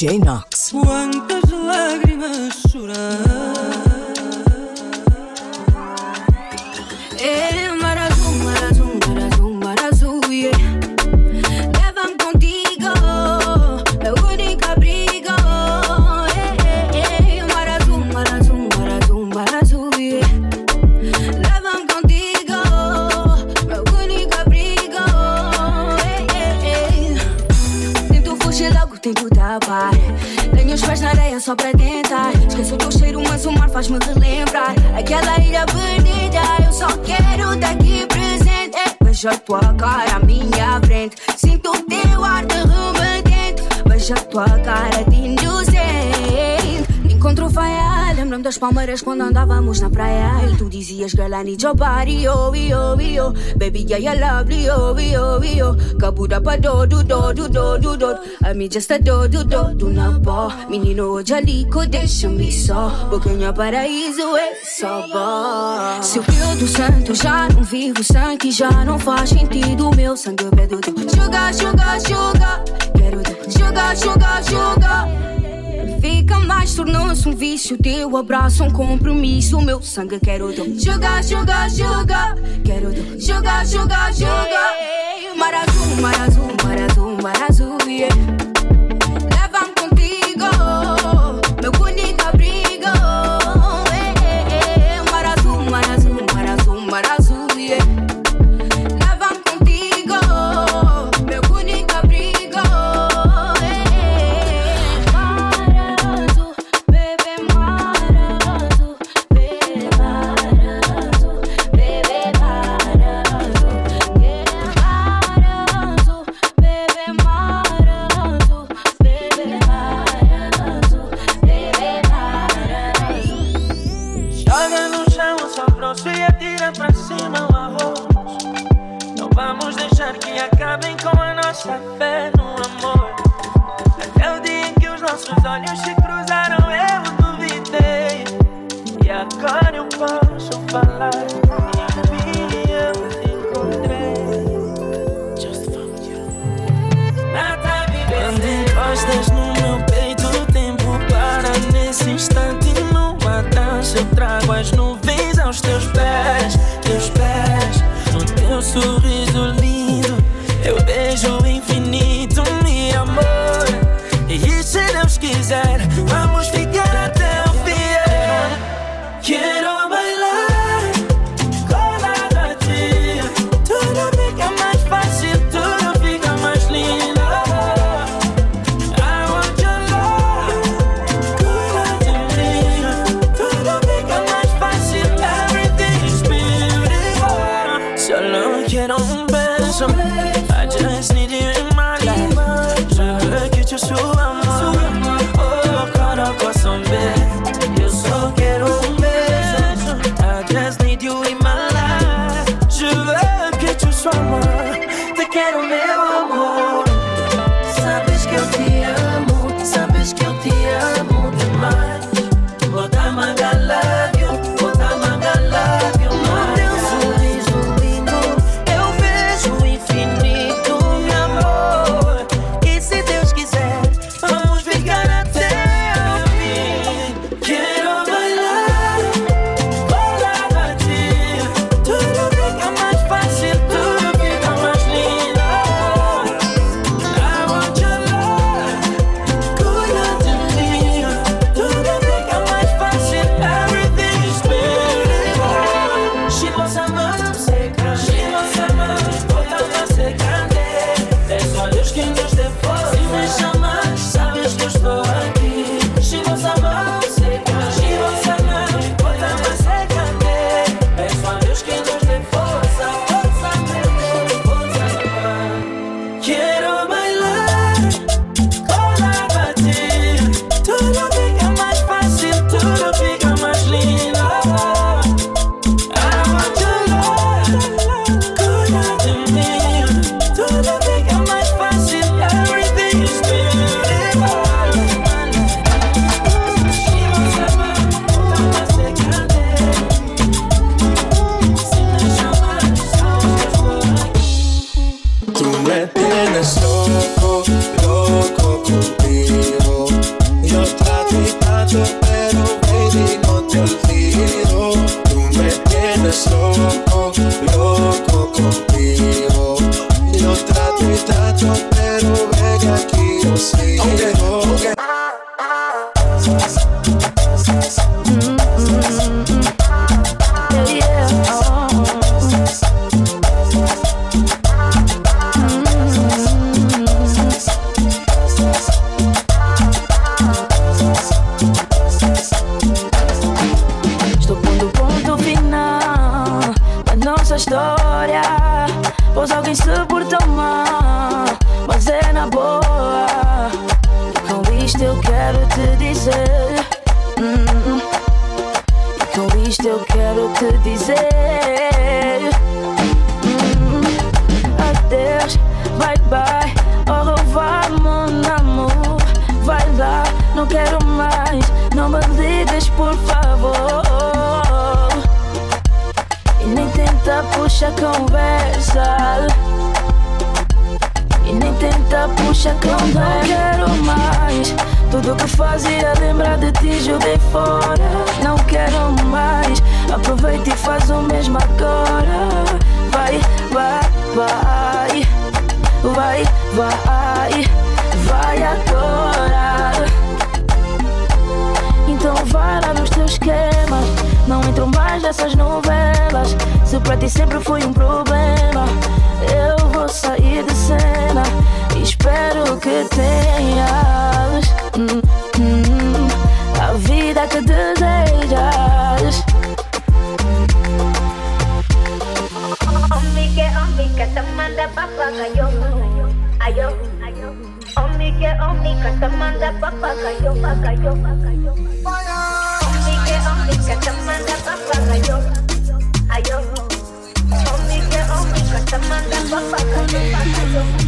DJ Nox. One só pra tentar. Esqueço o teu cheiro, mas o mar faz-me relembrar. Aquela ilha bonita, eu só quero daqui presente. É, Vejo a tua cara à minha frente. Sinto o teu ar de remetente. Vejo a tua cara Lembro-me das palmeiras quando andávamos na praia? E tu dizias girl I need your body, oh, oh, oh. Baby, yeah, you lovely, oh, oh, oh. Cabuda pra do, do, do, do, do, do, do. A mim just a do, do, do, do na pó Menino, hoje alico, deixa-me só. Boquinha paraíso, é só Se o pio do santo, já não vivo sangue Já não faz sentido, meu sangue é do do. Sugar, sugar, sugar. Quero teu sugar, sugar, sugar fica mais, tornou-se um vício. Teu abraço, é um compromisso. Meu sangue quero jogar Joga, joga, joga. Quero jogar Joga, joga, joga. Mar azul, mar azul, mar azul, mar azul, yeah. Na boa. Com isto eu quero te dizer. Hum, com isto eu quero te dizer. Hum, adeus, bye bye, au revoir, mon amour. Vai lá, não quero mais, não me ligues, por favor. E nem tenta puxar conversa. E nem tenta puxar conversa. Não quero mais. Tudo que fazia lembrar de ti joguei fora. Não quero mais. Aproveita e faz o mesmo agora. Vai, vai, vai. Vai, vai, vai agora. Então vai lá nos teus esquemas. Não entro mais nessas novelas. Se pra ti sempre foi um problema, eu vou sair de cena. Espero que tenhas hum, hum, a vida que desejas. Homie que homie que te manda papagayo Ayo, ayo Homie que homie que te manda papagayo homie que te manda papagayo Ayo Homie que homie que te manda papagayo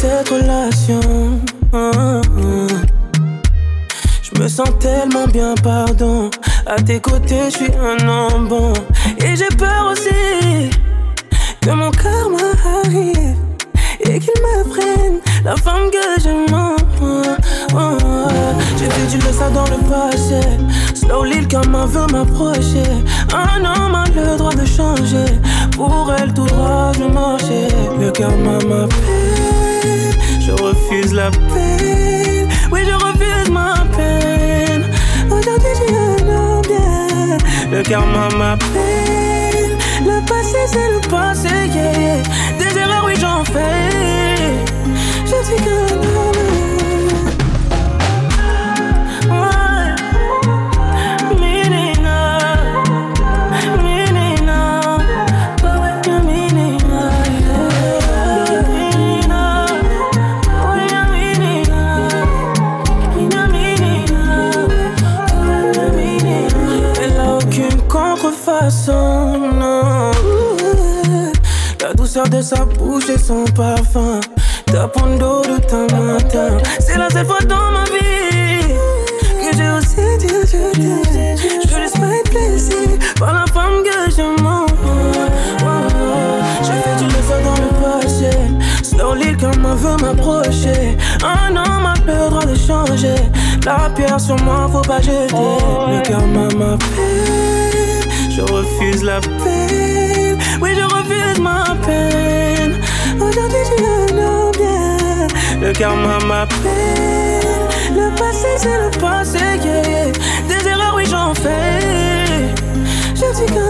cette relation. Je me sens tellement bien, pardon. À tes côtés, je suis un homme bon. Et j'ai peur aussi que mon karma arrive et qu'il me prenne la femme que ah, ah. J'ai fait du ça dans le passé. Slowly, le karma veut m'approcher. Un homme a le droit de changer. Pour elle, tout droit, je marchais. Le karma m'appelle. Je refuse la peine. Oui, je refuse ma peine. Aujourd'hui, j'ai un bien. Le karma m'appelle. Le passé, c'est le passé. Des erreurs, oui, j'en fais. Je suis qu'un homme. La douceur de sa bouche et son parfum. Ta d'eau de ta matin. C'est la seule fois dans ma vie que j'ai osé dire je t'aime. Je laisse pas être blessé par la femme que je m'en J'ai fait du leçon dans le passé. Slowly, comme on veut m'approcher. Un homme a le droit de changer. La pierre sur moi, faut pas jeter. Le cœur m'appelle. Je refuse la peine. Oui, je refuse ma peine. Aujourd'hui, un homme bien. Le karma m'appelle. Le passé, c'est le passé. Des erreurs, oui, j'en fais. Je dis que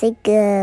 DJ Nox,